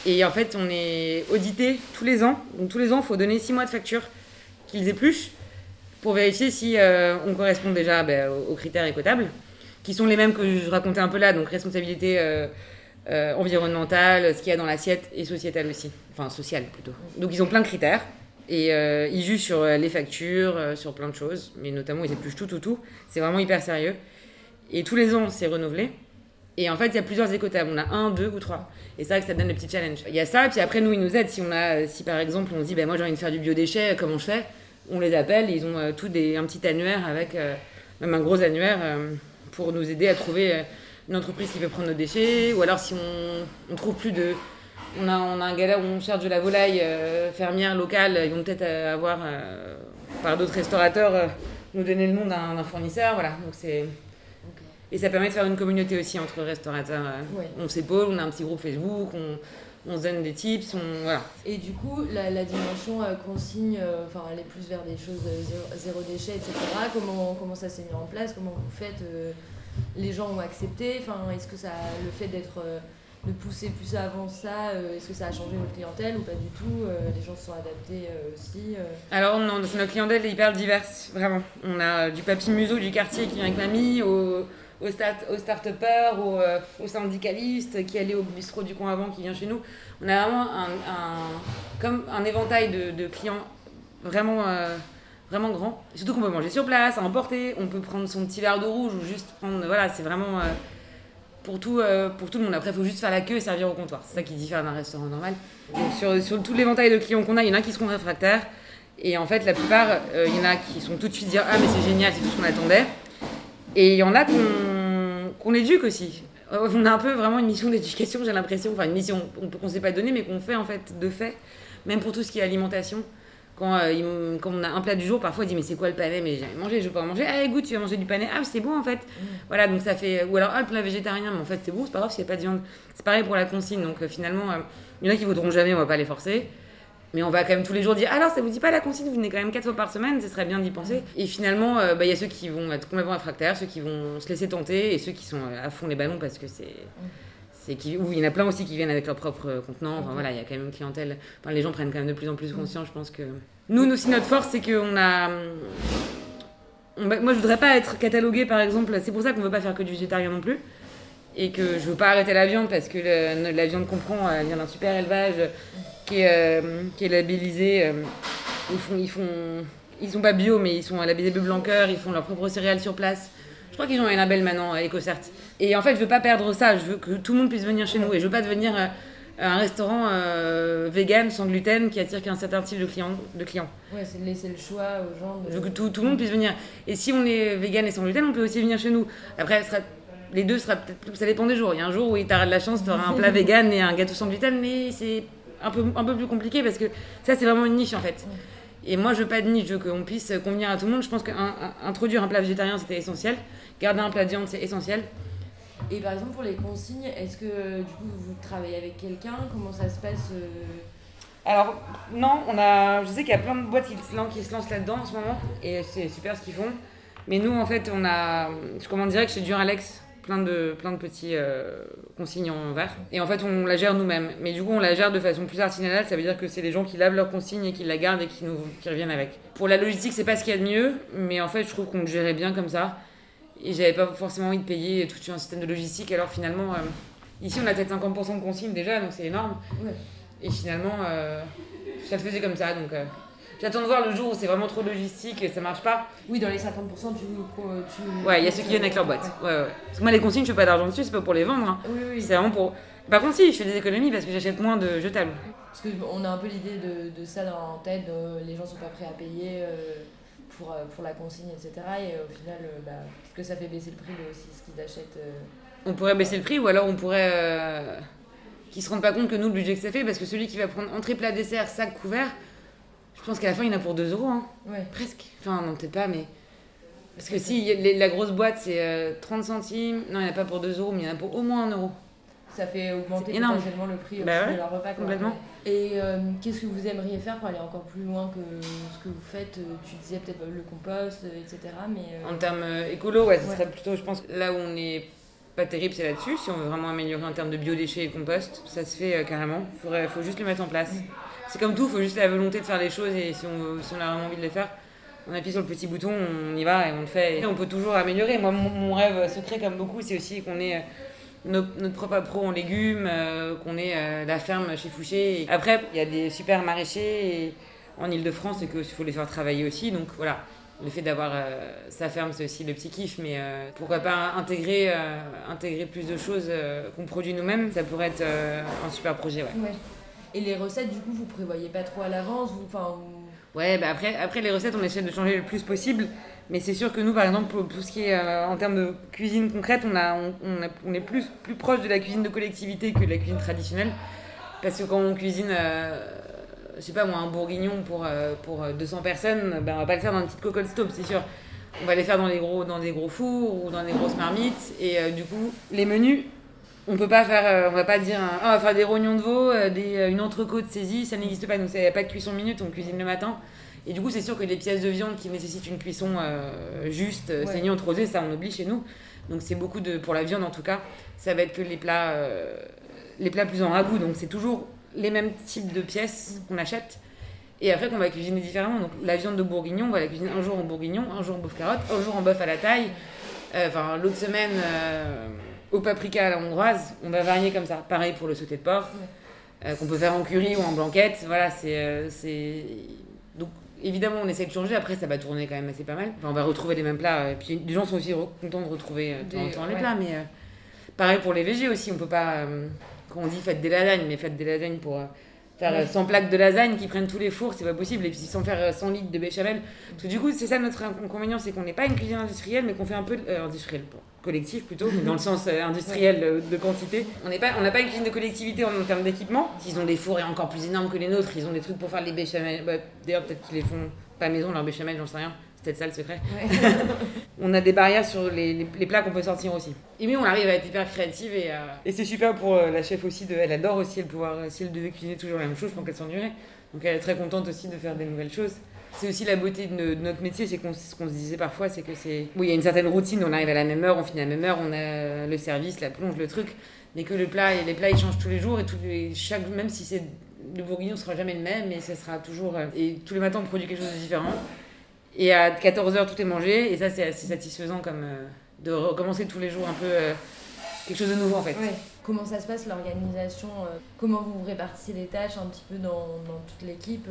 Et en fait, on est audité tous les ans. Donc tous les ans, il faut donner 6 mois de facture qu'ils épluchent pour vérifier si euh, on correspond déjà ben, aux, aux critères écotables, qui sont les mêmes que je racontais un peu là. Donc responsabilité. euh, euh, environnementale, ce qu'il y a dans l'assiette et sociétale aussi. Enfin, sociale plutôt. Donc ils ont plein de critères. Et euh, ils jugent sur euh, les factures, euh, sur plein de choses, mais notamment ils épluchent tout, tout, tout. C'est vraiment hyper sérieux. Et tous les ans, c'est renouvelé. Et en fait, il y a plusieurs écotables. On a un, deux ou trois. Et c'est vrai que ça donne le petit challenge. Il y a ça, et puis après, nous, ils nous aident. Si, on a, si par exemple, on se dit, ben, moi j'ai envie de faire du biodéchet, comment je fais? On les appelle, ils ont euh, tout des, un petit annuaire avec, même un gros annuaire, pour nous aider à trouver une entreprise qui peut prendre nos déchets. Ou alors, si on, on trouve plus de. On a, on a un galère où on cherche de la volaille euh, fermière locale, ils vont peut-être euh, avoir, euh, par d'autres restaurateurs, nous donner le nom d'un fournisseur. Voilà, donc c'est. Et ça permet de faire une communauté aussi entre restaurateurs. Ouais. On s'épaule, on a un petit groupe Facebook, on, on se donne des tips, on, voilà. Et du coup, la, la dimension euh, consigne, euh, enfin aller plus vers des choses euh, zéro, zéro déchet, etc. Comment, comment ça s'est mis en place Comment vous faites Les gens ont accepté Enfin, est-ce que ça, le fait d'être, euh, de pousser plus avant ça, euh, est-ce que ça a changé votre clientèle ou pas du tout Euh, Les gens se sont adaptés aussi. Alors non, notre clientèle est hyper diverse, vraiment. On a du papy museau du quartier qui vient avec mamie, au, au, start, au start-upper, au, au qui allait au bistrot du coin avant, qui vient chez nous. On a vraiment un, un- comme un éventail de, de clients vraiment, vraiment grand. Surtout qu'on peut manger sur place, à emporter, on peut prendre son petit verre de rouge ou juste prendre... Voilà, c'est vraiment... euh, pour tout, euh, pour tout le monde. Après, il faut juste faire la queue et servir au comptoir. C'est ça qui diffère d'un restaurant normal. Sur, sur tout l'éventail de clients qu'on a, il y en a qui seront réfractaires. Et en fait, la plupart, euh, il y en a qui sont tout de suite dire Ah, mais c'est génial, c'est tout ce qu'on attendait. Et il y en a qu'on qu'on éduque aussi. On a un peu vraiment une mission d'éducation, j'ai l'impression. Enfin, une mission qu'on ne s'est pas donnée, mais qu'on fait en fait de fait. Même pour tout ce qui est alimentation. Quand, euh, il quand on a un plat du jour, parfois il dit Mais c'est quoi le panais? Mais j'ai jamais mangé, je veux pas en manger. Ah, écoute, tu vas manger du panais. Ah, c'est bon en fait. Voilà, donc ça fait. Ou alors, ah, le plat végétarien, mais en fait c'est bon, c'est pas grave s'il n'y a pas de viande. C'est pareil pour la consigne. Donc euh, finalement, euh, il y en a qui voudront jamais, on va pas les forcer. Mais on va quand même tous les jours dire alors ça vous dit pas la consigne, vous venez quand même quatre fois par semaine, ce serait bien d'y penser. Et finalement, bah, il y a ceux qui vont être complètement réfractaires, ceux qui vont se laisser tenter et ceux qui sont à fond les ballons parce que c'est. C'est qui... Il y en a plein aussi qui viennent avec leur propre euh, contenant. Enfin voilà, il y a quand même une clientèle. Enfin, les gens prennent quand même de plus en plus conscience, je pense que. Nous aussi, notre force, c'est qu'on a. on- bah, Moi, je voudrais pas être cataloguée par exemple. C'est pour ça qu'on veut pas faire que du végétarien non plus. Et que je veux pas arrêter la viande parce que le- la viande qu'on prend elle vient d'un super élevage qui est, euh, qui est labellisé. euh, ils font, ils font, ils sont pas bio, mais ils sont labellisés bleu blanc cœur. Ils font leurs propres céréales sur place. Je crois qu'ils ont un label maintenant, à EcoCert. Et en fait, je veux pas perdre ça. Je veux que tout le monde puisse venir chez nous. Et je veux pas devenir euh, un restaurant euh, vegan sans gluten qui attire qu'un certain type de clients. De clients. Ouais, c'est de laisser le choix aux gens. De... Je veux que tout, tout le monde puisse venir. Et si on est vegan et sans gluten, on peut aussi venir chez nous. Après, sera- les deux sera peut-être. Ça dépend des jours. Il y a un jour où tu de la chance, tu auras un plat vegan et un gâteau sans gluten, mais c'est un peu, un peu plus compliqué parce que ça, c'est vraiment une niche en fait. Et moi, je veux pas de niche, je veux qu'on puisse convenir à tout le monde. Je pense qu'introduire un plat végétarien, c'était essentiel. Garder un plat de viande, c'est essentiel. Et par exemple, pour les consignes, est-ce que euh, du coup vous travaillez avec quelqu'un? Comment ça se passe euh, Alors, non, on a, je sais qu'il y a plein de boîtes qui se, lancent, là-dedans en ce moment, et c'est super ce qu'ils font. Mais nous, en fait, on a, je commande direct chez Duralex, plein de, plein de petits euh, consignes en verre. Et en fait, on la gère nous-mêmes. Mais du coup, on la gère de façon plus artisanale, ça veut dire que c'est les gens qui lavent leurs consignes et qui la gardent et qui, nous, qui reviennent avec. Pour la logistique, c'est pas ce qu'il y a de mieux, mais en fait, je trouve qu'on le gérait bien comme ça. Et j'avais pas forcément envie de payer tout un système de logistique, alors finalement, euh, ici, on a peut-être 50% de consignes déjà, donc c'est énorme. Ouais. Et finalement, euh, ça le faisait comme ça. Donc, euh, j'attends de voir le jour où c'est vraiment trop logistique et ça marche pas. Oui, dans les 50%, tu. tu Ouais, il y a ceux qui viennent avec leur boîte. Ouais, ouais. Parce que moi, les consignes, je fais pas d'argent dessus, c'est pas pour les vendre. hein. Oui, oui. C'est vraiment pour. Par contre, si, je fais des économies parce que j'achète moins de jetables. Parce qu'on a un peu l'idée de, de ça dans, en tête, les gens sont pas prêts à payer euh, pour, euh, pour la consigne, etc. Et euh, au final, euh, bah, parce que ça fait baisser le prix de aussi ce qu'ils achètent. On pourrait baisser le prix ou alors on pourrait. Qu'ils se rendent pas compte que nous, le budget que ça fait, parce que celui qui va prendre entrée, plat, dessert, sac, couvert, je pense qu'à la fin, il y en a pour 2 euros. Hein. Ouais. Presque. Enfin, non, peut-être pas, mais. Parce que si la grosse boîte, c'est euh, 30 centimes. Non, il n'y en a pas pour 2 euros, mais il y en a pour au moins 1 euro. Ça fait augmenter potentiellement le prix Bah ouais, de leur repas. complètement. Et euh, qu'est-ce que vous aimeriez faire pour aller encore plus loin que ce que vous faites? Euh, Tu disais peut-être euh, le compost, euh, etc. Mais euh, En termes écolo, ouais, ce Ouais. serait plutôt, je pense, là où on n'est pas terrible, c'est là-dessus. Si on veut vraiment améliorer en termes de biodéchets et compost, ça se fait euh, carrément. Il faut juste le mettre en place. C'est comme tout, il faut juste la volonté de faire les choses et si on, si on a vraiment envie de les faire, on appuie sur le petit bouton, on y va et on le fait. Et on peut toujours améliorer. Moi, mon, mon rêve secret, comme beaucoup, c'est aussi qu'on ait notre propre appro en légumes, euh, qu'on ait euh, la ferme chez Fouché. Après, il y a des super maraîchers en Ile-de-France et qu'il faut les faire travailler aussi. Donc voilà, le fait d'avoir euh, sa ferme, c'est aussi le petit kiff, mais pourquoi pas intégrer, intégrer plus de choses qu'on produit nous-mêmes, ça pourrait être un super projet. Ouais. Et les recettes, du coup, vous prévoyez pas trop à l'avance vous- Ouais, bah après, après les recettes, on essaie de changer le plus possible. Mais c'est sûr que nous, par exemple, pour ce qui est euh, en termes de cuisine concrète, on, a, on, est plus, plus proche de la cuisine de collectivité que de la cuisine traditionnelle. Parce que quand on cuisine, euh, je sais pas moi, un bourguignon pour, euh, pour euh, 200 personnes, ben, on va pas le faire dans une petite cocotte c'est sûr. on va les faire dans, les gros, dans des gros fours ou dans des grosses marmites. Et euh, du coup, les menus, on peut pas faire, euh, on va pas dire, un- on va faire des rognons de veau, euh, des, euh, une entrecôte saisie, ça n'existe pas. Donc il n'y a pas de cuisson minute, on cuisine le matin. Et du coup, c'est sûr que les pièces de viande qui nécessitent une cuisson euh, juste, Ouais. saignante, rosée, ça on oublie chez nous. Donc c'est beaucoup de, pour la viande en tout cas, ça va être que les plats, euh, les plats plus en ragoût. Donc c'est toujours les mêmes types de pièces qu'on achète. Et après qu'on va cuisiner différemment. Donc la viande de bourguignon, on va la cuisiner un jour en bourguignon, un jour en bœuf carotte, un jour en bœuf à la taille. Euh, Enfin, l'autre semaine au paprika à la hongroise. On va varier comme ça. Pareil pour le sauté de porc, euh, qu'on peut faire en curry ou en blanquette. Voilà, c'est. euh. Donc évidemment, on essaie de changer. Après, ça va tourner quand même assez pas mal. Enfin, on va retrouver les mêmes plats. Et puis les gens sont aussi contents de retrouver euh, de temps en temps les ouais. plats. Mais euh, pareil pour les végés aussi. On peut pas. euh, quand on dit faites des lasagnes, mais faites des lasagnes pour. Euh, Faire euh, Ouais. 100 plaques de lasagne qui prennent tous les fours, c'est pas possible. Et puis sans faire euh, 100 litres de béchamel. Parce que du coup, c'est ça notre inconvénient, c'est qu'on n'est pas une cuisine industrielle, mais qu'on fait un peu euh, industrielle, collectif plutôt, mais dans le sens euh, industriel euh, de quantité. On n'est pas, on n'a pas une cuisine de collectivité en, en termes d'équipement. Ils ont des fours encore plus énormes que les nôtres. Ils ont des trucs pour faire les béchamel. Bah, D'ailleurs, peut-être qu'ils les font pas maison leur béchamel, j'en sais rien. C'est peut-être ça le secret. Ouais. On a des barrières sur les, les- les plats qu'on peut sortir aussi. Et oui, on arrive à être hyper créative et, euh, et c'est super pour euh, la chef aussi. De, elle adore aussi elle pouvoir, euh, si elle devait cuisiner toujours la même chose, je pense qu'elle s'ennuierait. Donc elle est très contente aussi de faire des nouvelles choses. C'est aussi la beauté de, no- de notre métier, c'est qu'on ce qu'on se disait parfois, c'est que c'est. Oui, il y a une certaine routine, on arrive à la même heure, on finit à la même heure, on a le service, la plonge, le truc. Mais que le plat, et les plats ils changent tous les jours et tous les, chaque, même si c'est. Le bourguignon sera jamais le même, mais ça sera toujours. et tous les matins on produit quelque chose de différent. Et à 14h, tout est mangé. Et ça, c'est assez satisfaisant comme euh, de recommencer tous les jours un peu euh, quelque chose de nouveau en fait. Ouais. Comment ça se passe l'organisation euh, Comment vous répartissez les tâches un petit peu dans, dans toute l'équipe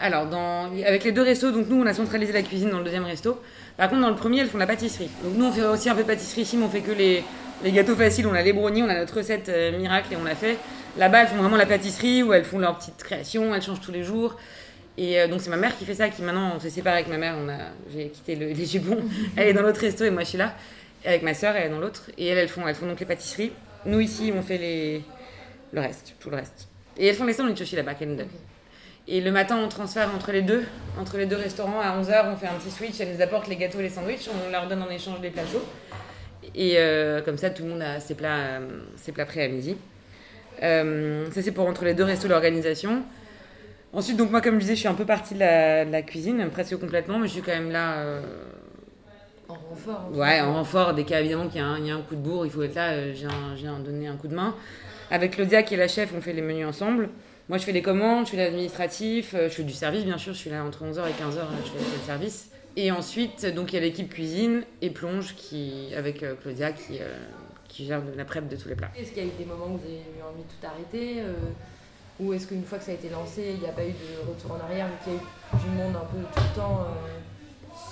alors, dans, avec les deux restos, donc nous, on a centralisé la cuisine dans le deuxième resto. Par contre, dans le premier, elles font la pâtisserie. Donc nous, on fait aussi un peu de pâtisserie ici, mais on fait que les, les gâteaux faciles. On a les brownies, on a notre recette miracle et on l'a fait. Là-bas, elles font vraiment la pâtisserie où elles font leur petite création, elles changent tous les jours. Et euh, donc c'est ma mère qui fait ça, qui maintenant on s'est séparés avec ma mère, on a, j'ai quitté le, les Gibons, elle est dans l'autre resto et moi je suis là, avec ma soeur elle est dans l'autre, et elles, elles font, elles font donc les pâtisseries. Nous ici on fait les, le reste, tout le reste. Et elles font les sandwichs aussi là-bas qu'elles nous donnent. Et le matin on transfère entre les deux, entre les deux restaurants à 11h on fait un petit switch, elles nous apportent les gâteaux et les sandwichs, on leur donne en échange des plats chauds. Et euh, comme ça tout le monde a ses plats, euh, ses plats prêts à midi. Euh, ça c'est pour entre les deux restos l'organisation. Ensuite, donc moi, comme je disais, je suis un peu partie de la, de la cuisine, presque complètement, mais je suis quand même là, euh, en renfort hein. ouais, en renfort, dès qu'il y a évidemment qu'il y, a un- il y a un coup de bourre, il faut être là, euh, je viens donner un coup de main. Avec Claudia, qui est la chef, on fait les menus ensemble. Moi, je fais les commandes, je fais l'administratif, euh, je fais du service, bien sûr, je suis là entre 11h et 15h, je fais je fais le service. Et ensuite, donc il y a l'équipe cuisine et plonge qui, avec euh, Claudia qui, euh, qui gère de la prep de tous les plats. Est-ce qu'il y a eu des moments où vous avez eu envie de tout arrêter euh, Ou est-ce qu'une fois que ça a été lancé, il n'y a pas eu de retour en arrière vu qu'il y a eu du monde un peu tout le temps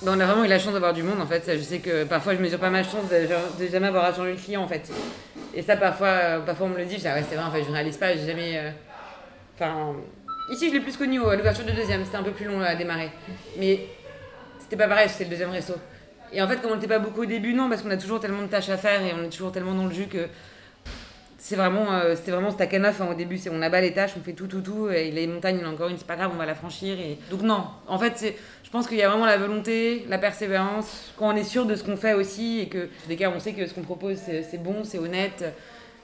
Ben, on a vraiment eu la chance d'avoir du monde en fait. Je sais que parfois je mesure pas ma chance de, de jamais avoir changer le client en fait. Et ça parfois, euh, parfois on me le dit, je dis ah ouais c'est vrai en fait je réalise pas, j'ai jamais. euh, ici je l'ai plus connu à l'ouverture du deuxième, c'était un peu plus long à démarrer. Mais c'était pas pareil, c'était le deuxième resto. Et en fait comme on n'était pas beaucoup au début, non parce qu'on a toujours tellement de tâches à faire et on est toujours tellement dans le jus que c'est vraiment, euh, c'était vraiment hein, au début. C'est on abat les tâches, on fait tout, tout, tout. Et les montagnes, il y en a encore une, c'est pas grave, on va la franchir. Et... Donc non, en fait, c'est, je pense qu'il y a vraiment la volonté, la persévérance. Quand on est sûr de ce qu'on fait aussi et que, des cas, on sait que ce qu'on propose, c'est, bon, c'est honnête.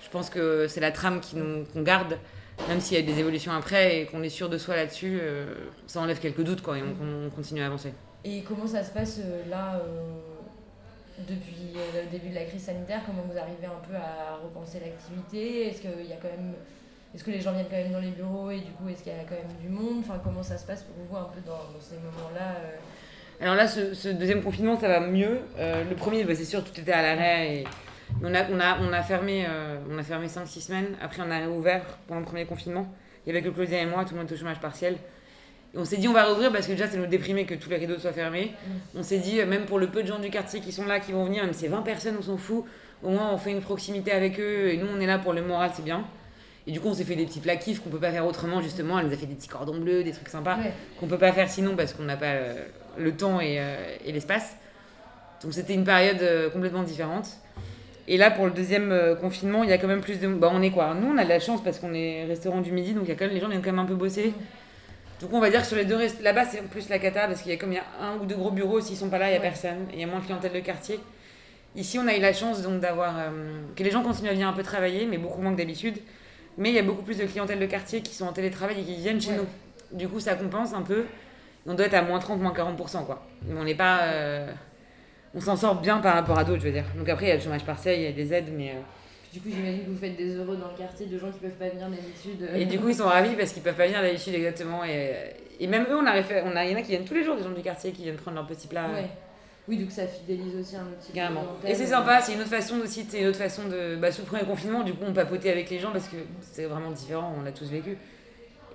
Je pense que c'est la trame qui nous, qu'on garde, même s'il y a des évolutions après et qu'on est sûr de soi là-dessus, euh, ça enlève quelques doutes, quoi, et on, on continue à avancer. Et comment ça se passe euh, là euh, depuis euh, le début de la crise sanitaire Comment vous arrivez un peu à repenser l'activité? Est-ce qu'il y a quand même est-ce que les gens viennent quand même dans les bureaux et du coup est-ce qu'il y a quand même du monde? Enfin comment ça se passe pour vous un peu dans, ces moments-là euh? Alors là, ce, deuxième confinement, ça va mieux. Euh, le premier, bah, c'est sûr, tout était à l'arrêt. Et... On a, on, a, on a fermé, on a fermé 5-6 semaines. Après, on a réouvert pendant le premier confinement. Il y avait que Claudia et moi, tout le monde était au chômage partiel. Et on s'est dit, on va rouvrir parce que déjà, ça nous déprimait que tous les rideaux soient fermés. On s'est dit, euh, même pour le peu de gens du quartier qui sont là, qui vont venir, même si c'est 20 personnes, on s'en fout. Au moins, on fait une proximité avec eux. Et nous, on est là pour le moral, c'est bien. Et du coup, on s'est fait des petits plats qu'on peut pas faire autrement, justement. Elle nous a fait des petits cordons bleus, des trucs sympas Ouais. qu'on peut pas faire sinon parce qu'on n'a pas euh, le temps et, euh, et l'espace. Donc c'était une période euh, complètement différente. Et là, pour le deuxième confinement, il y a quand même plus de... Bah, on est quoi? Nous, on a de la chance parce qu'on est restaurant du midi, donc il y a quand même, les gens viennent quand même un peu bosser. Coup, on va dire que sur les deux restes, là-bas, c'est plus la cata parce qu'il y a comme il y a un ou deux gros bureaux, s'ils sont pas là, il y a personne. Et il y a moins de clientèle de quartier. Ici, on a eu la chance donc d'avoir euh, que les gens continuent à venir un peu travailler, mais beaucoup moins que d'habitude. Mais il y a beaucoup plus de clientèle de quartier qui sont en télétravail et qui viennent chez Ouais. nous. Du coup, ça compense un peu. On doit être à moins 30, moins 40%, quoi. Mais on n'est pas. euh, On s'en sort bien par rapport à d'autres, je veux dire. Donc après, il y a le chômage partiel, il y a des aides, mais. euh, du coup, j'imagine que vous faites des heureux dans le quartier de gens qui peuvent pas venir d'habitude. Et du coup, ils sont ravis parce qu'ils peuvent pas venir d'habitude exactement. Et, et même eux, on a, on a, il y en a qui viennent tous les jours, des gens du quartier qui viennent prendre leur petit plat. Ouais. Oui, donc ça fidélise aussi un Carrément. clientèle. Et c'est sympa, c'est une autre façon aussi, c'est une autre façon de. Bah, sous le premier confinement, du coup, on papotait avec les gens parce que c'était vraiment différent, on l'a tous vécu.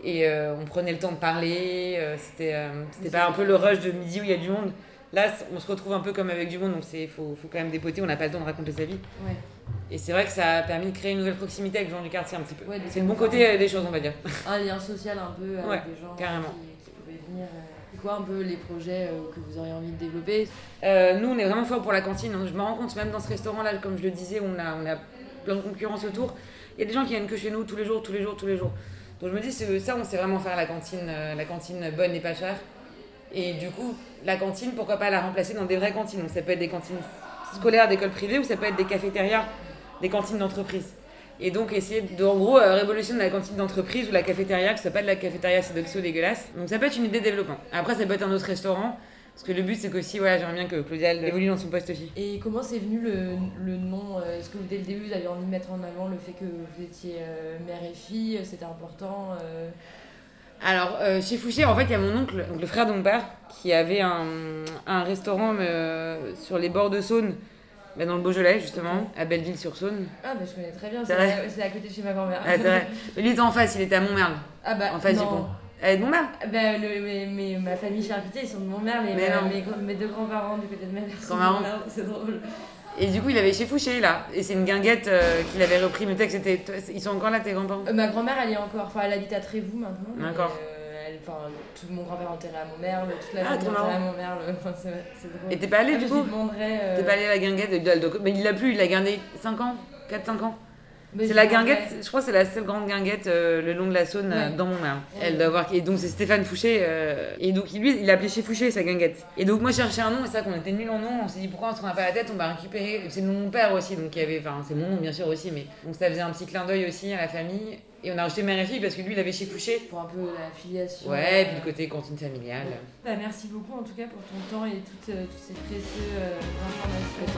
Et euh, on prenait le temps de parler, euh, c'était euh, c'était pas un peu le rush de midi où il y a du monde. Là, on se retrouve un peu comme avec du monde, donc il faut, faut quand même dépoter, on n'a pas le temps de raconter sa vie. Ouais. Et c'est vrai que ça a permis de créer une nouvelle proximité avec les gens du quartier un petit peu. Ouais, c'est le bon côté euh, des choses, on va dire. Un lien social un peu avec Ouais, des gens carrément. Qui, qui pouvaient venir. euh. Quoi un peu les projets euh, que vous auriez envie de développer? Euh, nous, on est vraiment fort pour la cantine. Je me rends compte, même dans ce restaurant-là, comme je le disais, on a, on a plein de concurrence autour. Il y a des gens qui viennent que chez nous tous les jours, tous les jours, tous les jours. Donc je me dis, ça, on sait vraiment faire la cantine, la cantine bonne et pas chère. Et du coup, la cantine, pourquoi pas la remplacer dans des vraies cantines? Donc ça peut être des cantines scolaires d'écoles privées ou ça peut être des cafétérias, des cantines d'entreprise. Et donc essayer de, en gros, euh, révolutionner la cantine d'entreprise ou la cafétéria, que ce soit pas de la cafétéria Sedoxo dégueulasse. Donc ça peut être une idée de développement. Après, ça peut être un autre restaurant. Parce que le but, c'est qu'aussi, voilà, j'aimerais bien que Claudia évolue dans son poste aussi. Et comment c'est venu le, le nom euh, Est-ce que vous, dès le début, vous aviez envie de mettre en avant le fait que vous étiez euh, mère et fille C'était important euh, Alors, euh, chez Fouché, en fait, il y a mon oncle, donc le frère de mon père, qui avait un, un restaurant sur les bords de Saône, bah, dans le Beaujolais, justement, à Belleville-sur-Saône. Ah, bah je connais très bien, C'est à, à côté de chez ma grand-mère. Ah, c'est vrai. Mais lui était en face, il était à Montmerle, Ah, bah en face du pont. Elle est de Montmerle Bah, le, mais, mais ma famille ils sont de Montmerle, mais, Mais ma- non. mes, mes deux grands-parents du côté de ma mère sont marrant. C'est drôle. Et du coup, il avait chez Fouché, là. Et c'est une guinguette euh, qu'il avait repris. Mais peut-être que c'était. Ils sont encore là, tes grands-parents? Euh, ma grand-mère, elle est encore, enfin, elle habite à Trévoux maintenant. D'accord. euh, enfin, tout mon grand-père enterré à Montmerle, toute la Ah, famille enterrée à. Montmerle, enfin, c'est drôle. Et t'es pas allé, Ah, du coup euh, T'es pas allé à la guinguette Mais il l'a plus, il l'a gardé 5 ans 4-5 ans C'est la guinguette, je crois que c'est la seule grande guinguette euh, le long de la Saône euh, Ouais. dans Montmerle. Ouais. Elle doit avoir. Et donc c'est Stéphane Fouché. euh, Et donc lui, il a appelé chez Fouché sa guinguette. Et donc moi je cherchais un nom, et c'est ça qu'on était nuls en nom. On s'est dit pourquoi on se prend pas la tête, on va récupérer. C'est le nom de mon père aussi, donc il y avait. Enfin, c'est mon nom bien sûr aussi, mais. Donc ça faisait un petit clin d'œil aussi à la famille. Et on a rajouté mère et fille parce que lui il avait chez Fouché. Pour un peu la filiation. Ouais, et puis le côté cantine familiale. Bah, merci beaucoup en tout cas pour ton temps et toutes, toutes ces précieuses informations.